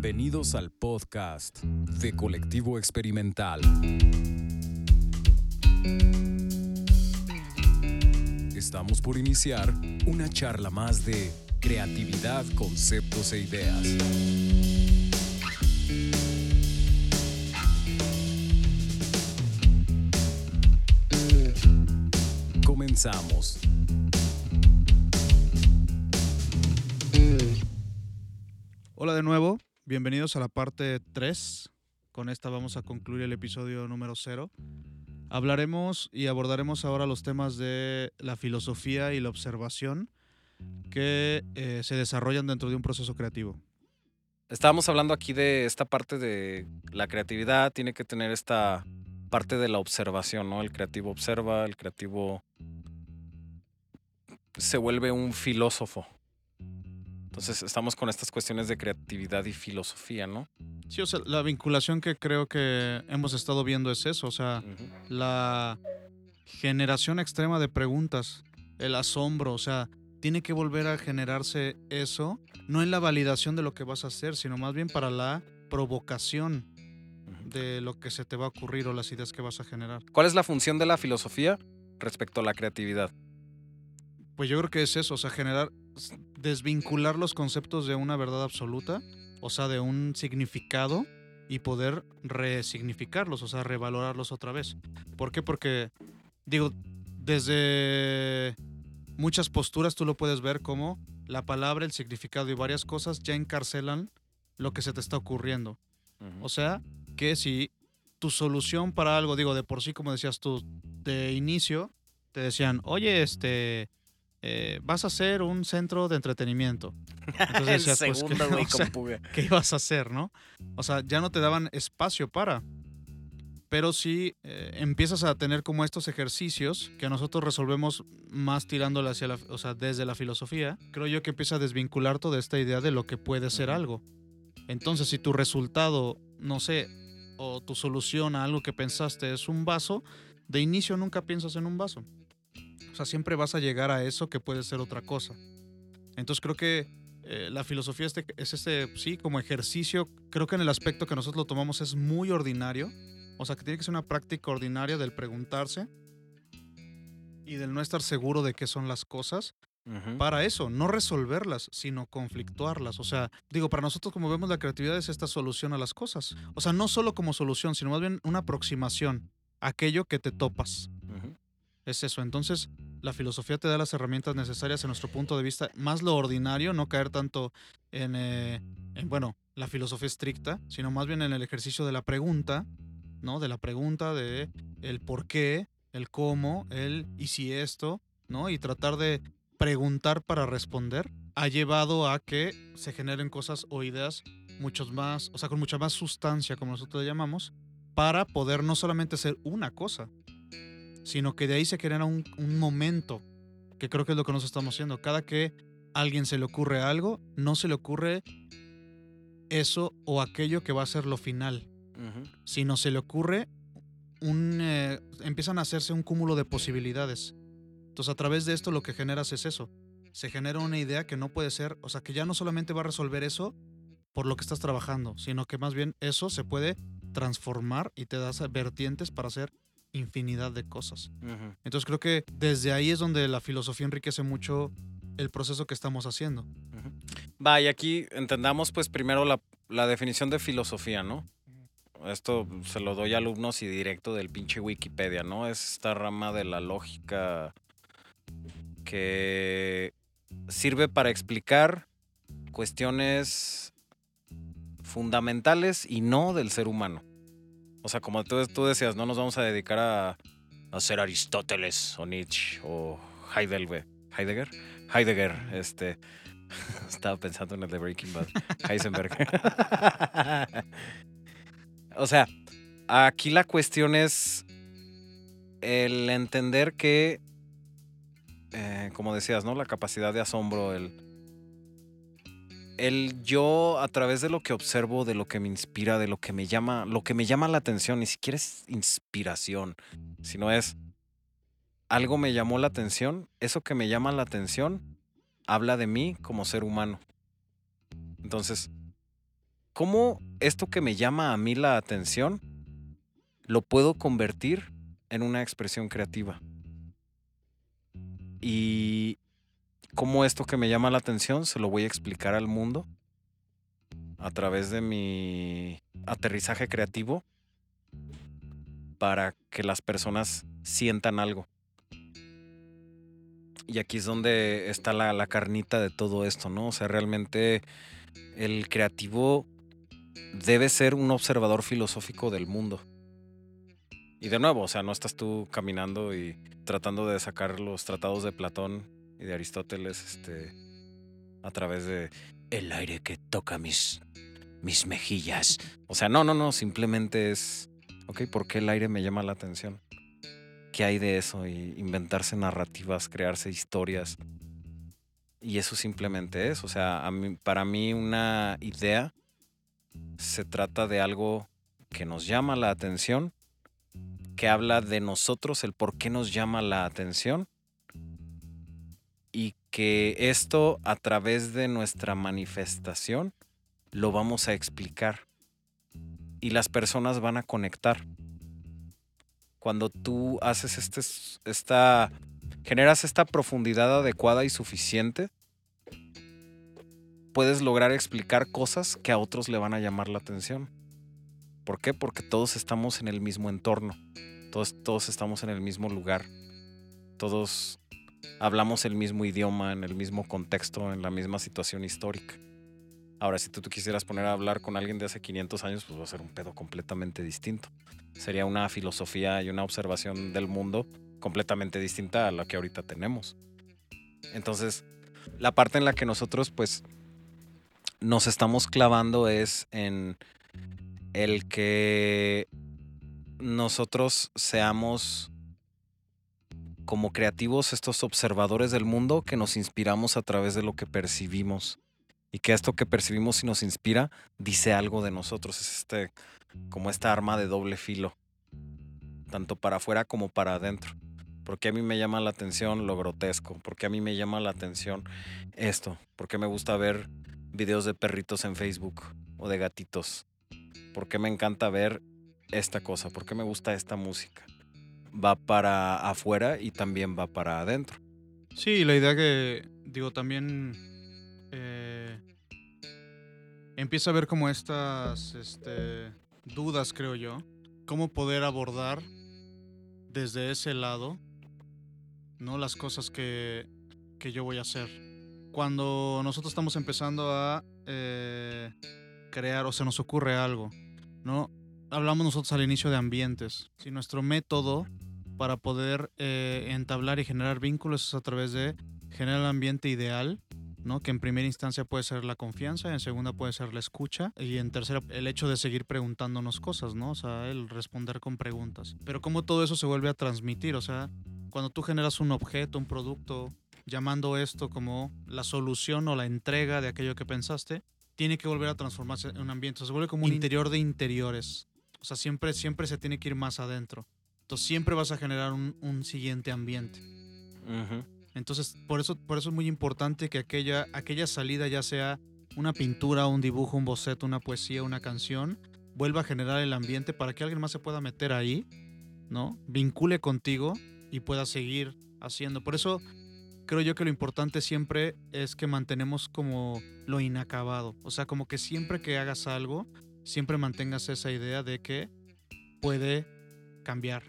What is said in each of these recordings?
Bienvenidos al podcast de Colectivo Experimental. Estamos por iniciar una charla más de creatividad, conceptos e ideas. Comenzamos. Hola de nuevo, bienvenidos a la parte 3. Con esta vamos a concluir el episodio número 0. Hablaremos y abordaremos ahora los temas de la filosofía y la observación que eh, se desarrollan dentro de un proceso creativo. Estábamos hablando aquí de esta parte de la creatividad, tiene que tener esta parte de la observación, ¿no? El creativo observa, el creativo se vuelve un filósofo. Entonces estamos con estas cuestiones de creatividad y filosofía, ¿no? Sí, o sea, la vinculación que creo que hemos estado viendo es eso, o sea, la generación extrema de preguntas, el asombro, o sea, tiene que volver a generarse eso, no en la validación de lo que vas a hacer, sino más bien para la provocación de lo que se te va a ocurrir o las ideas que vas a generar. ¿Cuál es la función de la filosofía respecto a la creatividad? Pues yo creo que es eso, o sea, generar, desvincular los conceptos de una verdad absoluta, o sea, de un significado y poder resignificarlos, o sea, revalorarlos otra vez. ¿Por qué? Porque, digo, desde muchas posturas tú lo puedes ver como la palabra, el significado y varias cosas ya encarcelan lo que se te está ocurriendo. O sea, que si tu solución para algo, digo, de por sí, como decías tú, de inicio, te decían, oye, este, eh, vas a hacer un centro de entretenimiento. Entonces El decías, pues, ¿qué, segundo, güey, o sea, con puga. ¿qué ibas a hacer, no? O sea, ya no te daban espacio para. Pero sí eh, empiezas a tener como estos ejercicios que nosotros resolvemos más tirándole hacia la, o sea, desde la filosofía. Creo yo que empieza a desvincular toda esta idea de lo que puede ser algo. Entonces, si tu resultado, no sé, o tu solución a algo que pensaste es un vaso, de inicio nunca piensas en un vaso. O sea, siempre vas a llegar a eso que puede ser otra cosa. Entonces creo que eh, la filosofía este- es este, sí, como ejercicio, creo que en el aspecto que nosotros lo tomamos es muy ordinario. O sea, que tiene que ser una práctica ordinaria del preguntarse y del no estar seguro de qué son las cosas para eso, no resolverlas, sino conflictuarlas. O sea, digo, para nosotros como vemos la creatividad es esta solución a las cosas. O sea, no solo como solución, sino más bien una aproximación a aquello que te topas. Ujú. Es eso. Entonces, la filosofía te da las herramientas necesarias en nuestro punto de vista, más lo ordinario, no caer tanto en, eh, en, bueno, la filosofía estricta, sino más bien en el ejercicio de la pregunta, ¿no? De la pregunta de el por qué, el cómo, el y si esto, ¿no? Y tratar de preguntar para responder ha llevado a que se generen cosas o ideas muchos más, o sea, con mucha más sustancia, como nosotros le llamamos, para poder no solamente ser una cosa, sino que de ahí se genera un, un momento, que creo que es lo que nos estamos haciendo. Cada que a alguien se le ocurre algo, no se le ocurre eso o aquello que va a ser lo final, Ujú. sino se le ocurre un... eh, empiezan a hacerse un cúmulo de posibilidades. Entonces a través de esto lo que generas es eso. Se genera una idea que no puede ser, o sea, que ya no solamente va a resolver eso por lo que estás trabajando, sino que más bien eso se puede transformar y te das vertientes para hacer infinidad de cosas. Entonces creo que desde ahí es donde la filosofía enriquece mucho el proceso que estamos haciendo. Va, y aquí entendamos pues primero la, la definición de filosofía, ¿no? Esto se lo doy a alumnos y directo del pinche Wikipedia, ¿no? Es esta rama de la lógica que sirve para explicar cuestiones fundamentales y no del ser humano. O sea, como tú, tú decías, no nos vamos a dedicar a, a ser Aristóteles o Nietzsche o Heidegger. Heidegger. Heidegger, este. Estaba pensando en el de Breaking Bad. Heisenberg. o sea, aquí la cuestión es el entender que, eh, como decías, ¿no? La capacidad de asombro, el, el yo a través de lo que observo, de lo que me inspira, de lo que me llama, lo que me llama la atención, ni siquiera es inspiración, sino es algo me llamó la atención, eso que me llama la atención habla de mí como ser humano. Entonces, cómo esto que me llama a mí la atención lo puedo convertir en una expresión creativa. Y cómo esto que me llama la atención se lo voy a explicar al mundo a través de mi aterrizaje creativo para que las personas sientan algo. Y aquí es donde está la, la carnita de todo esto, ¿no? O sea, realmente el creativo debe ser un observador filosófico del mundo. Y de nuevo, o sea, no estás tú caminando y tratando de sacar los tratados de Platón y de Aristóteles este, a través de el aire que toca mis, mis mejillas. O sea, no, no, no, simplemente es, ok, ¿por qué el aire me llama la atención? ¿Qué hay de eso? Y inventarse narrativas, crearse historias. Y eso simplemente es, o sea, a mí, para mí una idea se trata de algo que nos llama la atención que habla de nosotros, el por qué nos llama la atención que esto a través de nuestra manifestación lo vamos a explicar y las personas van a conectar. Cuando tú haces este, esta, generas esta profundidad adecuada y suficiente, puedes lograr explicar cosas que a otros le van a llamar la atención. ¿Por qué? Porque todos estamos en el mismo entorno, todos, todos estamos en el mismo lugar, todos hablamos el mismo idioma, en el mismo contexto, en la misma situación histórica. Ahora, si tú, quisieras poner a hablar con alguien de hace 500 años, pues va a ser un pedo completamente distinto. Sería una filosofía y una observación del mundo completamente distinta a la que ahorita tenemos. Entonces, la parte en la que nosotros, pues, nos estamos clavando es en el que nosotros seamos como creativos estos observadores del mundo que nos inspiramos a través de lo que percibimos. Y que esto que percibimos y nos inspira dice algo de nosotros es este como esta arma de doble filo tanto para afuera como para adentro. Porque a mí me llama la atención lo grotesco porque a mí me llama la atención esto porque me gusta ver videos de perritos en Facebook o de gatitos ¿Por qué me encanta ver esta cosa? ¿Por qué me gusta esta música? Va para afuera y también va para adentro. Sí, la idea que, digo, también eh, empieza a ver como estas este, dudas, creo yo. Cómo poder abordar desde ese lado, ¿no? Las cosas que, que yo voy a hacer. Cuando nosotros estamos empezando a eh, crear o se nos ocurre algo, ¿no? Hablamos nosotros al inicio de ambientes. Si nuestro método para poder eh, entablar y generar vínculos es a través de generar el ambiente ideal, ¿no? Que en primera instancia puede ser la confianza, en segunda puede ser la escucha y en tercera el hecho de seguir preguntándonos cosas, ¿no? O sea, el responder con preguntas. Pero cómo todo eso se vuelve a transmitir, o sea, cuando tú generas un objeto, un producto, llamando esto como la solución o la entrega de aquello que pensaste, tiene que volver a transformarse en un ambiente. se vuelve como un interior de interiores. O sea, siempre, siempre se tiene que ir más adentro. Entonces siempre vas a generar un, siguiente ambiente. Entonces, por eso, por eso es muy importante que aquella, aquella salida, ya sea una pintura, un dibujo, un boceto, una poesía, una canción, vuelva a generar el ambiente para que alguien más se pueda meter ahí, ¿no? Vincule contigo y pueda seguir haciendo. Por eso creo yo que lo importante siempre es que mantenemos como lo inacabado. O sea, como que siempre que hagas algo, siempre mantengas esa idea de que puede cambiar.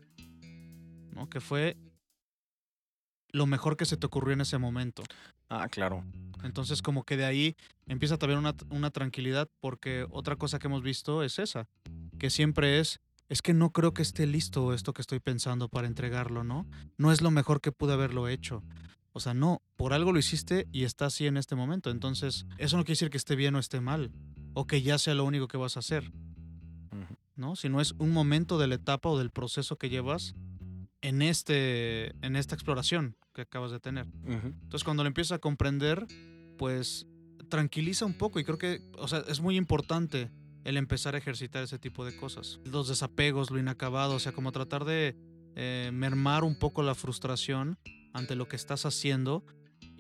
¿no? Que fue lo mejor que se te ocurrió en ese momento. Ah, claro. Entonces como que de ahí empieza también una, una tranquilidad porque otra cosa que hemos visto es esa, que siempre es, es que no creo que esté listo esto que estoy pensando para entregarlo, ¿no? No es lo mejor que pude haberlo hecho. O sea, no, por algo lo hiciste y está así en este momento. Entonces, eso no quiere decir que esté bien o esté mal, o que ya sea lo único que vas a hacer. ¿No? Sino es un momento de la etapa o del proceso que llevas en, este, en esta exploración que acabas de tener. Entonces, cuando lo empiezas a comprender, pues tranquiliza un poco y creo que, o sea, es muy importante el empezar a ejercitar ese tipo de cosas. Los desapegos, lo inacabado, o sea, como tratar de eh, mermar un poco la frustración ante lo que estás haciendo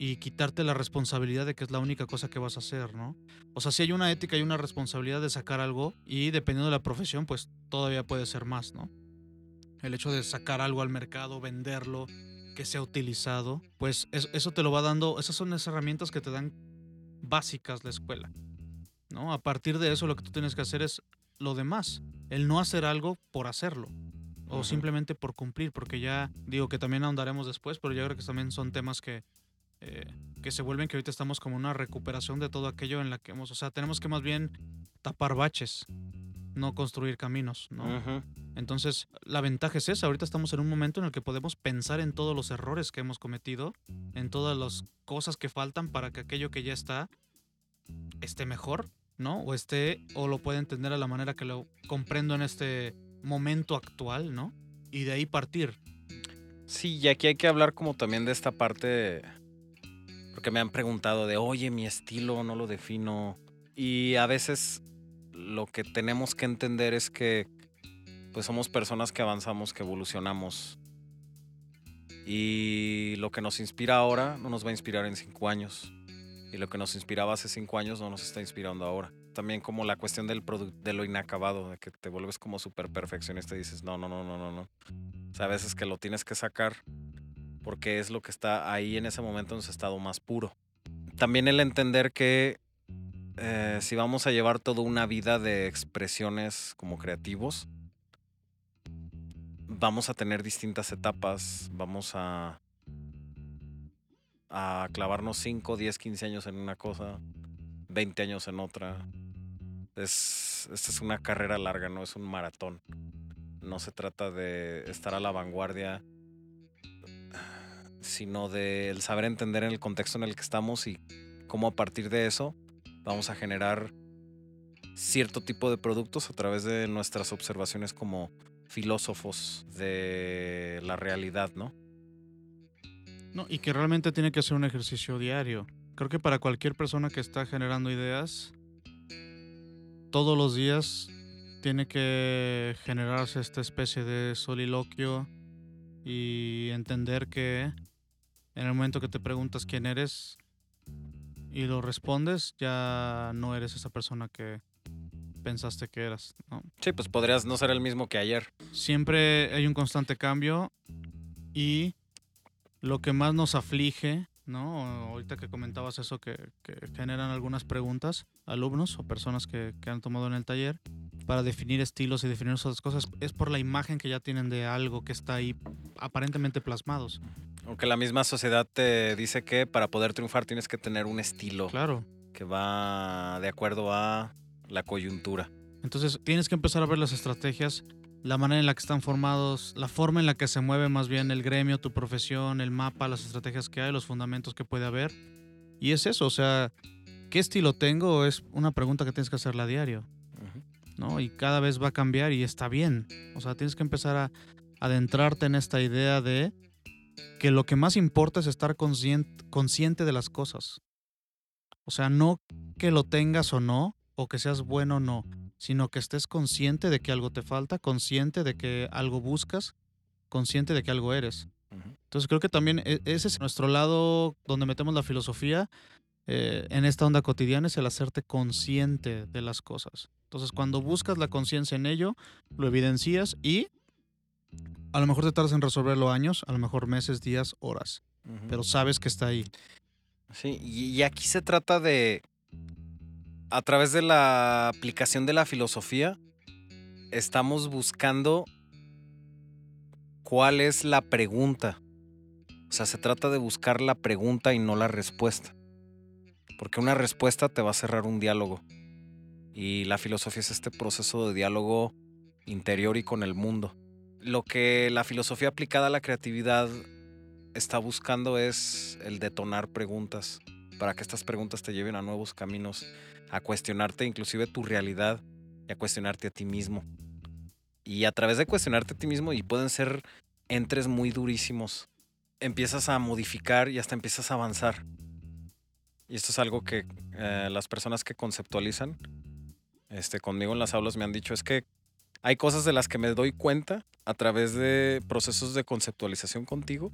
y quitarte la responsabilidad de que es la única cosa que vas a hacer, ¿no? O sea, si hay una ética y una responsabilidad de sacar algo y dependiendo de la profesión, pues todavía puede ser más, ¿no? El hecho de sacar algo al mercado, venderlo, que sea utilizado, pues eso te lo va dando, esas son las herramientas que te dan básicas la escuela, ¿no? A partir de eso lo que tú tienes que hacer es lo demás, el no hacer algo por hacerlo o simplemente por cumplir, porque ya digo que también ahondaremos después, pero yo creo que también son temas que eh, que se vuelven que ahorita estamos como una recuperación de todo aquello en la que hemos, o sea, tenemos que más bien tapar baches, no construir caminos, ¿no? Entonces, la ventaja es esa, ahorita estamos en un momento en el que podemos pensar en todos los errores que hemos cometido, en todas las cosas que faltan para que aquello que ya está esté mejor, ¿no? O esté, o lo pueda entender a la manera que lo comprendo en este momento actual, ¿no? Y de ahí partir. Sí, y aquí hay que hablar como también de esta parte porque me han preguntado de, oye, mi estilo no lo defino. Y a veces lo que tenemos que entender es que pues somos personas que avanzamos, que evolucionamos. Y lo que nos inspira ahora no nos va a inspirar en cinco años. Y lo que nos inspiraba hace cinco años no nos está inspirando ahora. También como la cuestión del de lo inacabado, de que te vuelves como súper perfeccionista y dices, no, no, no, no, no, no. O sea, a veces que lo tienes que sacar porque es lo que está ahí en ese momento en su estado más puro. También el entender que eh, si vamos a llevar toda una vida de expresiones como creativos, vamos a tener distintas etapas, vamos a, a clavarnos 5, 10, 15 años en una cosa, 20 años en otra. Es, esta es una carrera larga, no es un maratón. No se trata de estar a la vanguardia sino del saber entender en el contexto en el que estamos y cómo a partir de eso vamos a generar cierto tipo de productos a través de nuestras observaciones como filósofos de la realidad, ¿no? No, y que realmente tiene que ser un ejercicio diario. Creo que para cualquier persona que está generando ideas, todos los días tiene que generarse esta especie de soliloquio y entender que en el momento que te preguntas quién eres y lo respondes, ya no eres esa persona que pensaste que eras, ¿no? Sí, pues podrías no ser el mismo que ayer. Siempre hay un constante cambio y lo que más nos aflige, ¿no? Ahorita que comentabas eso, que, generan algunas preguntas, alumnos o personas que, que, han tomado en el taller, para definir estilos y definir otras cosas, es por la imagen que ya tienen de algo que está ahí aparentemente plasmados. Aunque la misma sociedad te dice que para poder triunfar tienes que tener un estilo. Claro. Que va de acuerdo a la coyuntura. Entonces tienes que empezar a ver las estrategias, la manera en la que están formados, la forma en la que se mueve más bien el gremio, tu profesión, el mapa, las estrategias que hay, los fundamentos que puede haber. Y es eso, o sea, ¿qué estilo tengo? Es una pregunta que tienes que hacerla a diario. ¿no? Y cada vez va a cambiar y está bien. O sea, tienes que empezar a adentrarte en esta idea de que lo que más importa es estar consciente, consciente de las cosas. O sea, no que lo tengas o no, o que seas bueno o no, sino que estés consciente de que algo te falta, consciente de que algo buscas, consciente de que algo eres. Entonces creo que también e, ese es nuestro lado donde metemos la filosofía eh, en esta onda cotidiana, es el hacerte consciente de las cosas. Entonces cuando buscas la conciencia en ello, lo evidencias y a lo mejor te tardas en resolverlo años, a lo mejor meses, días, horas, pero sabes que está ahí. Sí, y aquí se trata de, a través de la aplicación de la filosofía, estamos buscando cuál es la pregunta. O sea, se trata de buscar la pregunta y no la respuesta. Porque una respuesta te va a cerrar un diálogo. Y la filosofía es este proceso de diálogo interior y con el mundo lo que la filosofía aplicada a la creatividad está buscando es el detonar preguntas para que estas preguntas te lleven a nuevos caminos, a cuestionarte inclusive tu realidad y a cuestionarte a ti mismo. Y a través de cuestionarte a ti mismo, y pueden ser entres muy durísimos, empiezas a modificar y hasta empiezas a avanzar. Y esto es algo que eh, las personas que conceptualizan este, conmigo en las aulas me han dicho, es que hay cosas de las que me doy cuenta a través de procesos de conceptualización contigo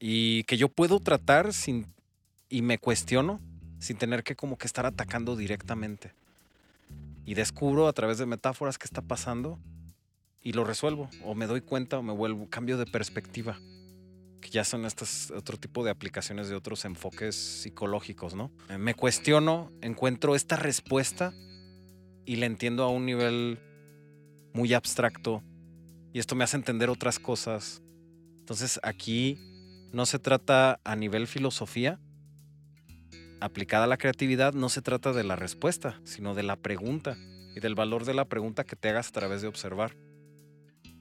y que yo puedo tratar sin y me cuestiono sin tener que como que estar atacando directamente. Y descubro a través de metáforas qué está pasando y lo resuelvo. O me doy cuenta o me vuelvo, cambio de perspectiva. Que ya son estas otro tipo de aplicaciones de otros enfoques psicológicos, ¿no? Me cuestiono, encuentro esta respuesta y la entiendo a un nivel muy abstracto. Y esto me hace entender otras cosas. Entonces aquí no se trata a nivel filosofía, aplicada a la creatividad, no se trata de la respuesta, sino de la pregunta y del valor de la pregunta que te hagas a través de observar.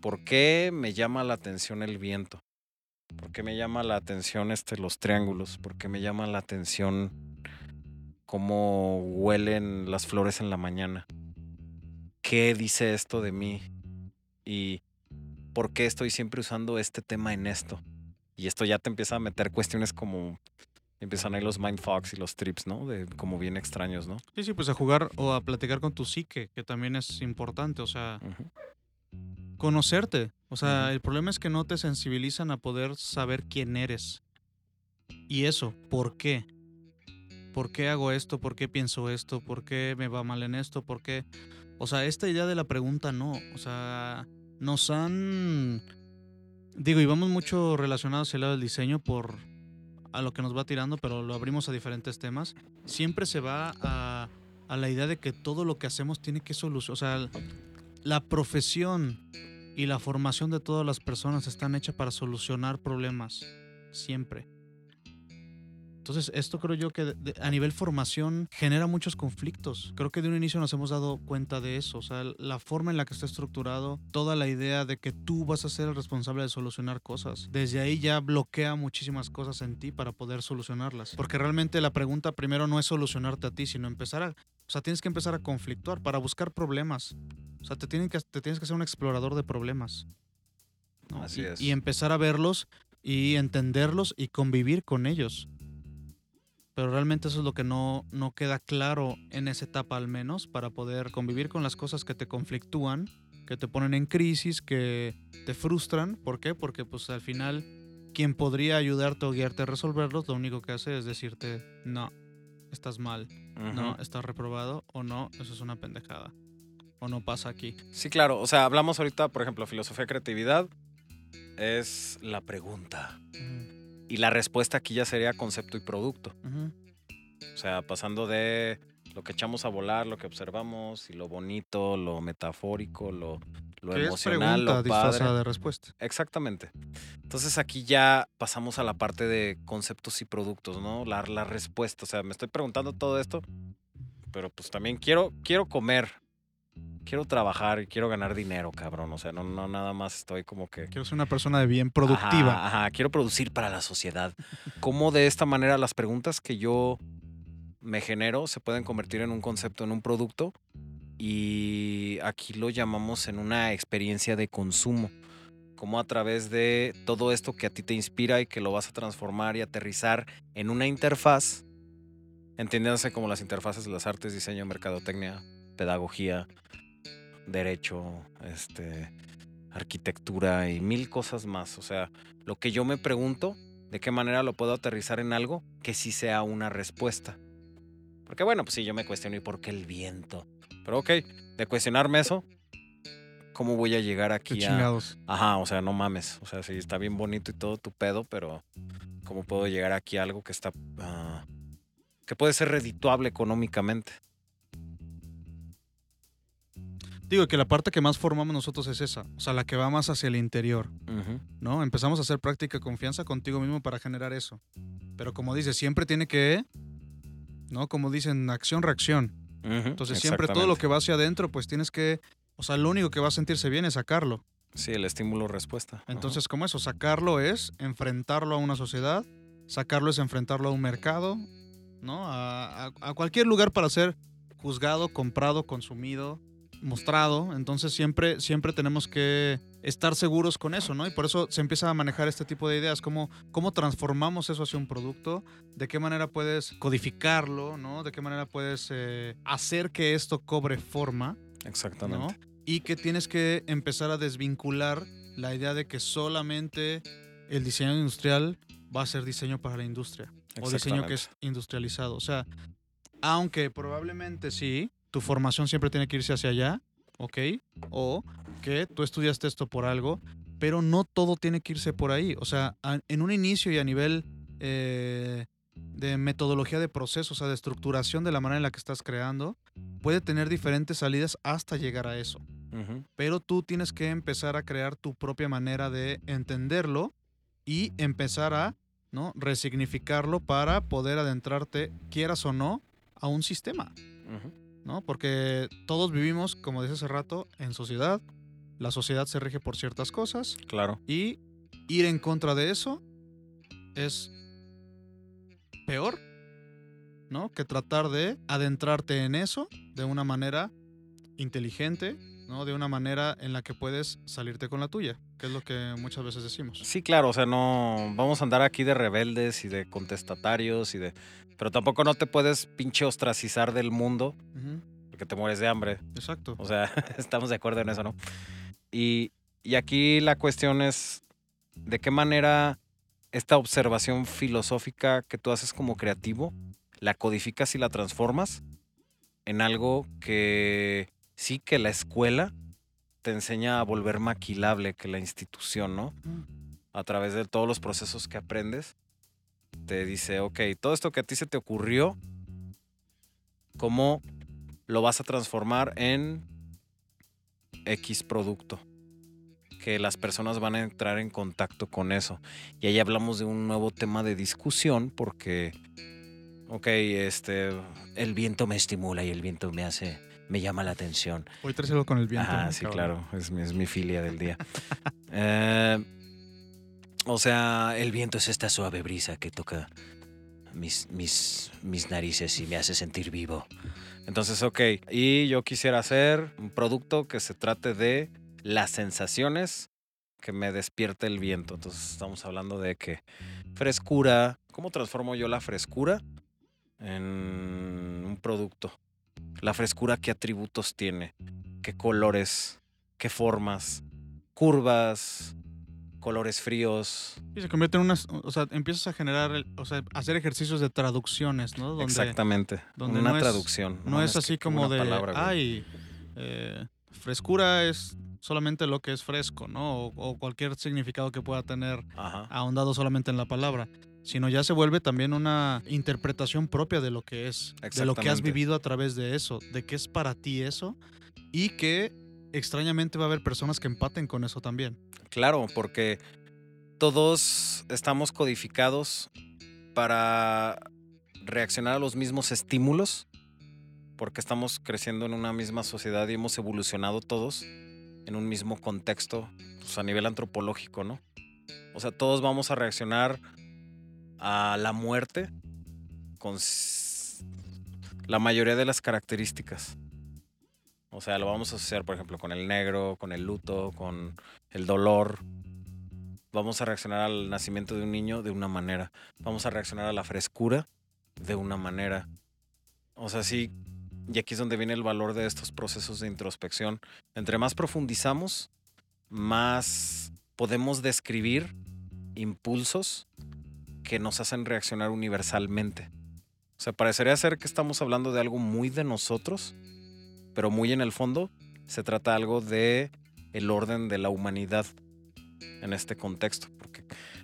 ¿Por qué me llama la atención el viento? ¿Por qué me llama la atención este, los triángulos? ¿Por qué me llama la atención cómo huelen las flores en la mañana? ¿Qué dice esto de mí? ¿Y por qué estoy siempre usando este tema en esto? Y esto ya te empieza a meter cuestiones como empiezan ahí los mindfucks y los trips, ¿no? De como bien extraños, ¿no? Sí, sí, pues a jugar o a platicar con tu psique, que también es importante, o sea, conocerte. O sea, el problema es que no te sensibilizan a poder saber quién eres. Y eso, ¿por qué? ¿Por qué hago esto? ¿Por qué pienso esto? ¿Por qué me va mal en esto? ¿Por qué? O sea, esta idea de la pregunta no. O sea, nos han... Digo, y vamos mucho relacionados al lado del diseño por a lo que nos va tirando, pero lo abrimos a diferentes temas. Siempre se va a, a la idea de que todo lo que hacemos tiene que solucionar. O sea, la profesión y la formación de todas las personas están hechas para solucionar problemas. Siempre. Entonces, esto creo yo que de- de- a nivel formación genera muchos conflictos. Creo que de un inicio nos hemos dado cuenta de eso. O sea, la forma en la que está estructurado, toda la idea de que tú vas a ser el responsable de solucionar cosas. Desde ahí ya bloquea muchísimas cosas en ti para poder solucionarlas. Porque realmente la pregunta primero no es solucionarte a ti, sino empezar a... O sea, tienes que empezar a conflictuar para buscar problemas. O sea, te, tienen que, te tienes que ser un explorador de problemas. ¿no? Así y, es. y empezar a verlos y entenderlos y convivir con ellos. Pero realmente eso es lo que no, no queda claro en esa etapa al menos para poder convivir con las cosas que te conflictúan, que te ponen en crisis, que te frustran. ¿Por qué? Porque pues al final quien podría ayudarte o guiarte a resolverlos, lo único que hace es decirte, no, estás mal, no, estás reprobado o no, eso es una pendejada. O no pasa aquí. Sí, claro. O sea, hablamos ahorita, por ejemplo, filosofía y creatividad es la pregunta. Y la respuesta aquí ya sería concepto y producto. O sea, pasando de lo que echamos a volar, lo que observamos, y lo bonito, lo metafórico, lo, lo Que es emocional, pregunta lo disfrazada padre. de respuesta. Exactamente. Entonces aquí ya pasamos a la parte de conceptos y productos, ¿no? La, la respuesta. O sea, me estoy preguntando todo esto, pero pues también quiero, quiero comer, quiero trabajar y quiero ganar dinero, cabrón. O sea, no, no nada más estoy como que... Quiero ser una persona de bien productiva. Ajá, ajá, quiero producir para la sociedad. ¿Cómo de esta manera las preguntas que yo me genero se pueden convertir en un concepto, en un producto? Y aquí lo llamamos en una experiencia de consumo. Como a través de todo esto que a ti te inspira y que lo vas a transformar y aterrizar en una interfaz, entiéndase como las interfaces de las artes, diseño, mercadotecnia, pedagogía, derecho, este, arquitectura y mil cosas más. O sea, lo que yo me pregunto, de qué manera lo puedo aterrizar en algo que sí sea una respuesta. Porque bueno, pues sí, yo me cuestiono, ¿y por qué el viento? Pero ok, de cuestionarme eso, ¿cómo voy a llegar aquí a... chingados. Ajá, o sea, no mames. O sea, sí, está bien bonito y todo tu pedo, pero ¿cómo puedo llegar aquí a algo que está... ah, que puede ser redituable económicamente? Digo que la parte que más formamos nosotros es esa, o sea, la que va más hacia el interior, ¿no? Empezamos a hacer práctica de confianza contigo mismo para generar eso. Pero como dices, siempre tiene que, ¿no? Como dicen, acción-reacción. Entonces siempre todo lo que va hacia adentro, pues tienes que, o sea, lo único que va a sentirse bien es sacarlo. Sí, el estímulo-respuesta. Entonces, como eso, sacarlo es enfrentarlo a una sociedad, sacarlo es enfrentarlo a un mercado, ¿no? A, a- a cualquier lugar para ser juzgado, comprado, consumido, mostrado. Entonces siempre, siempre tenemos que estar seguros con eso, ¿no? Y por eso se empieza a manejar este tipo de ideas, cómo, cómo transformamos eso hacia un producto, de qué manera puedes codificarlo, ¿no? De qué manera puedes eh, hacer que esto cobre forma. Exactamente. ¿no? Y que tienes que empezar a desvincular la idea de que solamente el diseño industrial va a ser diseño para la industria. o diseño que es industrializado. O sea, aunque probablemente sí, tu formación siempre tiene que irse hacia allá, ¿ok? O que tú estudiaste esto por algo, pero no todo tiene que irse por ahí. O sea, en un inicio y a nivel eh, de metodología de proceso, o sea, de estructuración de la manera en la que estás creando, puede tener diferentes salidas hasta llegar a eso pero tú tienes que empezar a crear tu propia manera de entenderlo y empezar a ¿no? resignificarlo para poder adentrarte, quieras o no, a un sistema, Ujú. ¿No? Porque todos vivimos, como decía hace rato, en sociedad, la sociedad se rige por ciertas cosas Claro. y ir en contra de eso es peor, ¿no? Que tratar de adentrarte en eso de una manera inteligente, ¿no? De una manera en la que puedes salirte con la tuya, que es lo que muchas veces decimos. Sí, claro, o sea, no vamos a andar aquí de rebeldes y de contestatarios y de... Pero tampoco no te puedes pinche ostracizar del mundo porque te mueres de hambre. Exacto. O sea, estamos de acuerdo en eso, ¿no? Y, y aquí la cuestión es de qué manera esta observación filosófica que tú haces como creativo, la codificas y la transformas en algo que sí que la escuela te enseña a volver maquilable, que la institución, ¿no? A través de todos los procesos que aprendes, te dice, ok, todo esto que a ti se te ocurrió, ¿cómo lo vas a transformar en X producto? Que las personas van a entrar en contacto con eso. Y ahí hablamos de un nuevo tema de discusión porque, ok, este, el viento me estimula y el viento me hace, me llama la atención. Hoy traes algo con el viento. Ah, ¿no, sí, cabrón? claro, es mi, es mi filia del día. Eh, o sea, el viento es esta suave brisa que toca mis, mis, mis narices y me hace sentir vivo. Entonces, ok, y yo quisiera hacer un producto que se trate de las sensaciones que me despierte el viento. Entonces, estamos hablando de que frescura, ¿cómo transformo yo la frescura en un producto? La frescura, ¿qué atributos tiene? ¿Qué colores? ¿Qué formas? Curvas, colores fríos. Y se convierte en unas, o sea, empiezas a generar, o sea, hacer ejercicios de traducciones, ¿no? Donde Exactamente. donde una no es- traducción. No es así como de, palabra, ay, eh, frescura es solamente lo que es fresco, ¿no? O, o cualquier significado que pueda tener Ajá. ahondado solamente en la palabra, sino ya se vuelve también una interpretación propia de lo que es, de lo que has vivido a través de eso, de qué es para ti eso y que extrañamente va a haber personas que empaten con eso también. Claro, porque todos estamos codificados para reaccionar a los mismos estímulos, porque estamos creciendo en una misma sociedad y hemos evolucionado todos en un mismo contexto, pues, a nivel antropológico, ¿no? O sea, todos vamos a reaccionar a la muerte con la mayoría de las características. O sea, lo vamos a asociar, por ejemplo, con el negro, con el luto, con el dolor. Vamos a reaccionar al nacimiento de un niño de una manera. Vamos a reaccionar a la frescura de una manera. O sea, sí, y aquí es donde viene el valor de estos procesos de introspección. Entre más profundizamos, más podemos describir impulsos que nos hacen reaccionar universalmente. O sea, parecería ser que estamos hablando de algo muy de nosotros, pero muy en el fondo se trata algo de el orden de la humanidad en este contexto, porque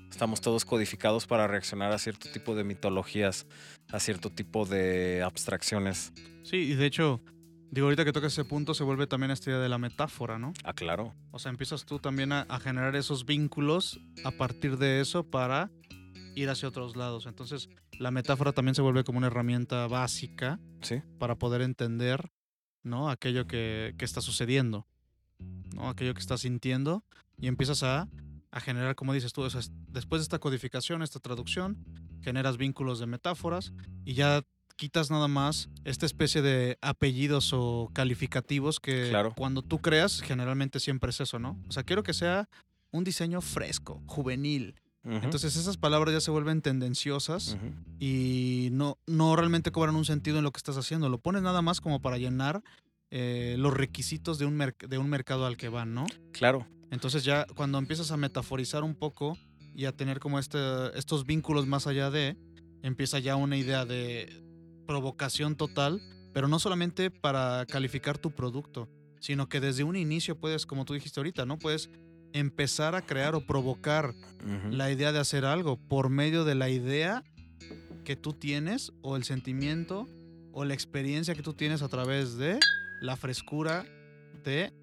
estamos todos codificados para reaccionar a cierto tipo de mitologías, a cierto tipo de abstracciones. Sí, y de hecho, digo, ahorita que tocas ese punto se vuelve también esta idea de la metáfora, ¿no? Ah, claro. O sea, empiezas tú también a, a generar esos vínculos a partir de eso para ir hacia otros lados. Entonces, la metáfora también se vuelve como una herramienta básica Sí. para poder entender, ¿no? Aquello que, que está sucediendo, ¿no? Aquello que estás sintiendo y empiezas a, a generar, como dices tú, o sea, después de esta codificación, esta traducción, generas vínculos de metáforas y ya quitas nada más esta especie de apellidos o calificativos que Claro. cuando tú creas, generalmente siempre es eso, ¿no? O sea, quiero que sea un diseño fresco, juvenil. Entonces esas palabras ya se vuelven tendenciosas y no, no realmente cobran un sentido en lo que estás haciendo. Lo pones nada más como para llenar eh, los requisitos de un, de un mercado al que van, ¿no? Claro. Entonces ya cuando empiezas a metaforizar un poco y a tener como este, estos vínculos más allá de, empieza ya una idea de provocación total, pero no solamente para calificar tu producto, sino que desde un inicio puedes, como tú dijiste ahorita, ¿no? Puedes empezar a crear o provocar la idea de hacer algo por medio de la idea que tú tienes o el sentimiento o la experiencia que tú tienes a través de la frescura de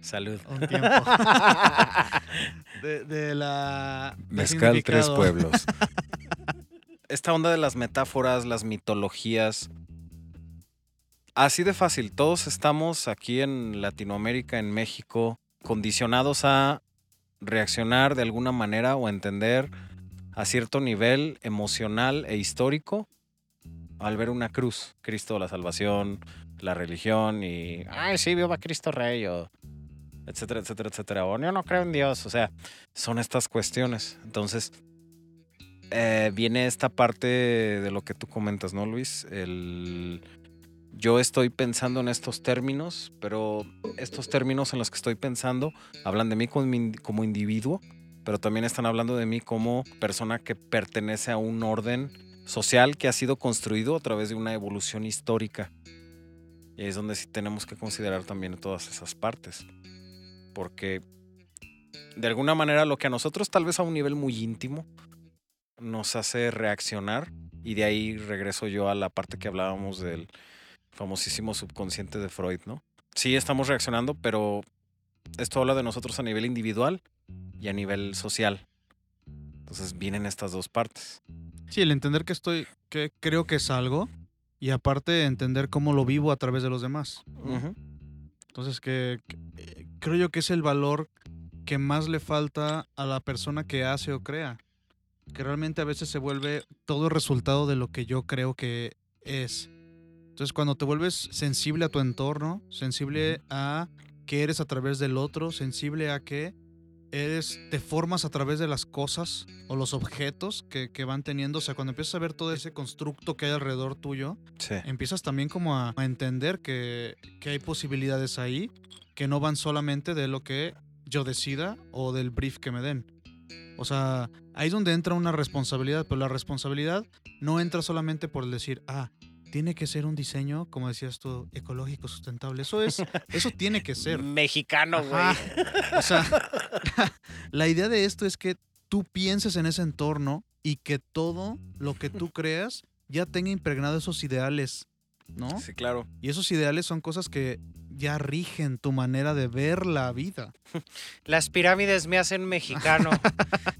Salud. un tiempo. de, de la Mezcal Tres. Pueblos. Esta onda de las metáforas, las mitologías. Así de fácil. Todos estamos aquí en Latinoamérica, en México, condicionados a reaccionar de alguna manera o entender a cierto nivel emocional e histórico al ver una cruz, Cristo la salvación, la religión y, ay, sí, viva Cristo Rey, o etcétera, etcétera, etcétera. O yo no creo en Dios. O sea, son estas cuestiones. Entonces, eh, viene esta parte de lo que tú comentas, ¿no, Luis? El, yo estoy pensando en estos términos, pero estos términos en los que estoy pensando hablan de mí como, in- como individuo, pero también están hablando de mí como persona que pertenece a un orden social que ha sido construido a través de una evolución histórica. Y es donde sí tenemos que considerar también todas esas partes. Porque de alguna manera lo que a nosotros tal vez a un nivel muy íntimo nos hace reaccionar y de ahí regreso yo a la parte que hablábamos del famosísimo subconsciente de Freud, ¿no? Sí estamos reaccionando, pero esto habla de nosotros a nivel individual y a nivel social. Entonces vienen estas dos partes. Sí, el entender que estoy, que creo que es algo y aparte entender cómo lo vivo a través de los demás. Entonces, que, que, eh, creo yo que es el valor que más le falta a la persona que hace o crea. Que realmente a veces se vuelve todo el resultado de lo que yo creo que es. Entonces, cuando te vuelves sensible a tu entorno, sensible a que eres a través del otro, sensible a que eres, te formas a través de las cosas o los objetos que, que van teniendo. O sea, cuando empiezas a ver todo ese constructo que hay alrededor tuyo, Sí. empiezas también como a, a entender que, que hay posibilidades ahí que no van solamente de lo que yo decida o del brief que me den. O sea, ahí es donde entra una responsabilidad, pero la responsabilidad no entra solamente por decir, ah, tiene que ser un diseño, como decías tú, ecológico, sustentable. Eso es, eso tiene que ser. Mexicano, güey. O sea, la idea de esto es que tú pienses en ese entorno y que todo lo que tú creas ya tenga impregnado esos ideales, ¿no? Sí, claro. Y esos ideales son cosas que ya rigen tu manera de ver la vida. Las pirámides me hacen mexicano.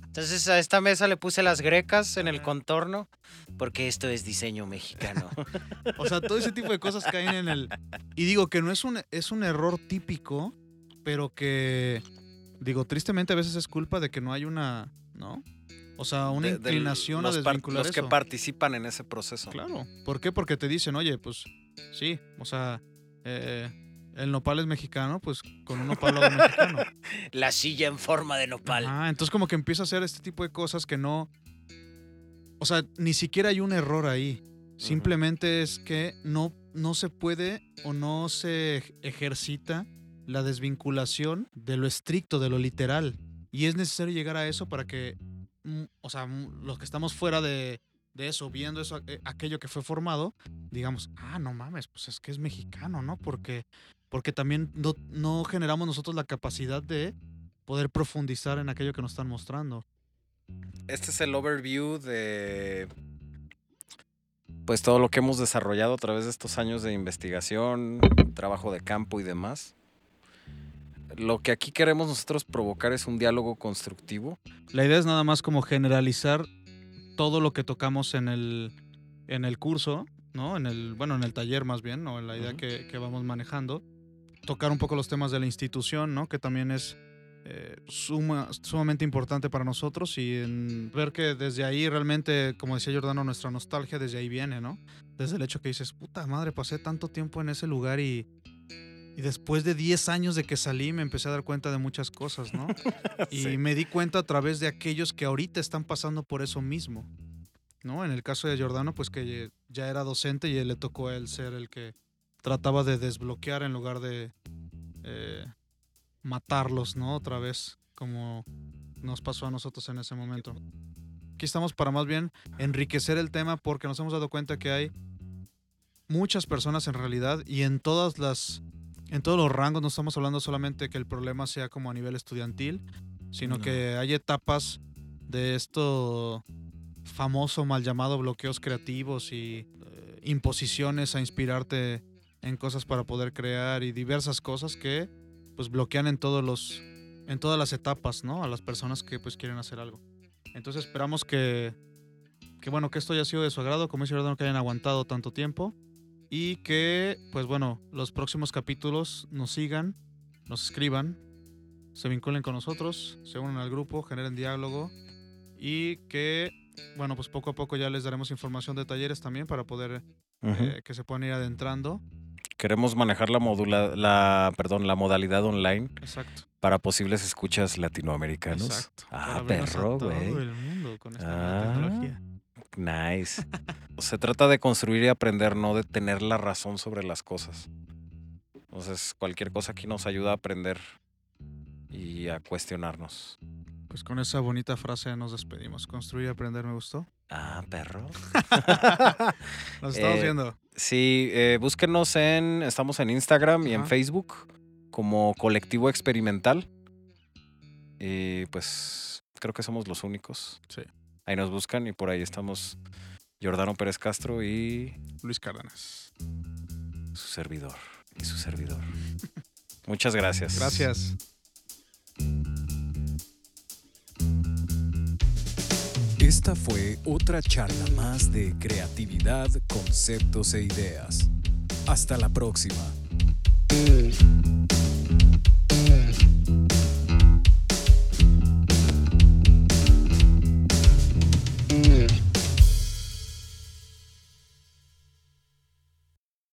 Entonces a esta mesa le puse las grecas en el contorno porque esto es diseño mexicano. O sea, todo ese tipo de cosas caen en el... Y digo que no es un, es un error típico, pero que, digo, tristemente a veces es culpa de que no hay una, ¿no? O sea, una De- del- inclinación a los desvincular Los que eso. participan en ese proceso. Claro. ¿Por qué? Porque te dicen, oye, pues sí, o sea, eh, el nopal es mexicano, pues con un nopal mexicano. La silla en forma de nopal. Ah, entonces como que empieza a hacer este tipo de cosas que no... O sea, ni siquiera hay un error ahí. Simplemente es que no, no se puede o no se ej- ejercita la desvinculación de lo estricto, de lo literal. Y es necesario llegar a eso para que, mm, o sea, mm, los que estamos fuera de, de eso, viendo eso, eh, aquello que fue formado, digamos, ah, no mames, pues es que es mexicano, ¿no? Porque, porque también no, no generamos nosotros la capacidad de poder profundizar en aquello que nos están mostrando. Este es el overview de pues todo lo que hemos desarrollado a través de estos años de investigación, trabajo de campo y demás. Lo que aquí queremos nosotros provocar es un diálogo constructivo. La idea es nada más como generalizar todo lo que tocamos en el, en el curso, ¿no? En el, bueno, en el taller más bien, ¿no? En la idea que, que vamos manejando. Tocar un poco los temas de la institución, ¿no? Que también es eh, suma- sumamente importante para nosotros y en ver que desde ahí realmente, como decía Jordano, nuestra nostalgia desde ahí viene, ¿no? Desde el hecho que dices, puta madre, pasé tanto tiempo en ese lugar y, y después de 10 años de que salí me empecé a dar cuenta de muchas cosas, ¿no? Y me di cuenta a través de aquellos que ahorita están pasando por eso mismo. ¿No? En el caso de Giordano, pues que ya era docente y le tocó a él ser el que trataba de desbloquear en lugar de eh, matarlos, ¿no? Otra vez, como nos pasó a nosotros en ese momento. aquí estamos para más bien enriquecer el tema porque nos hemos dado cuenta que hay muchas personas en realidad y en todas las en todos los rangos no estamos hablando solamente que el problema sea como a nivel estudiantil, sino No. que hay etapas de esto famoso mal llamado bloqueos creativos y eh, imposiciones a inspirarte en cosas para poder crear y diversas cosas que pues bloquean en todos los en todas las etapas, ¿no? A las personas que pues quieren hacer algo. Entonces esperamos que que bueno, que esto haya sido de su agrado, como dice Jordano, que hayan aguantado tanto tiempo y que pues bueno, los próximos capítulos nos sigan, nos escriban, se vinculen con nosotros, se unan al grupo, generen diálogo y que bueno, pues poco a poco ya les daremos información de talleres también para poder eh, que se puedan ir adentrando. Queremos manejar la modula, la, perdón, la modalidad online Exacto. para posibles escuchas latinoamericanos. Exacto. Ah, perro, güey. con esta Ah. tecnología. Nice. Se trata de construir y aprender, no de tener la razón sobre las cosas. Entonces, cualquier cosa aquí nos ayuda a aprender y a cuestionarnos. Pues con esa bonita frase nos despedimos. Construir y aprender me gustó. Ah, perro. Nos estamos Eh, viendo. Sí, eh, búsquenos en. Estamos en Instagram y en. Facebook como Colectivo Experimental. Y pues creo que somos los únicos. Sí. Ahí nos buscan y por ahí estamos Jordano Pérez Castro y Luis Cárdenas. su servidor. Y su servidor. Muchas gracias. Gracias. Esta fue otra charla más de creatividad, conceptos e ideas. Hasta la próxima.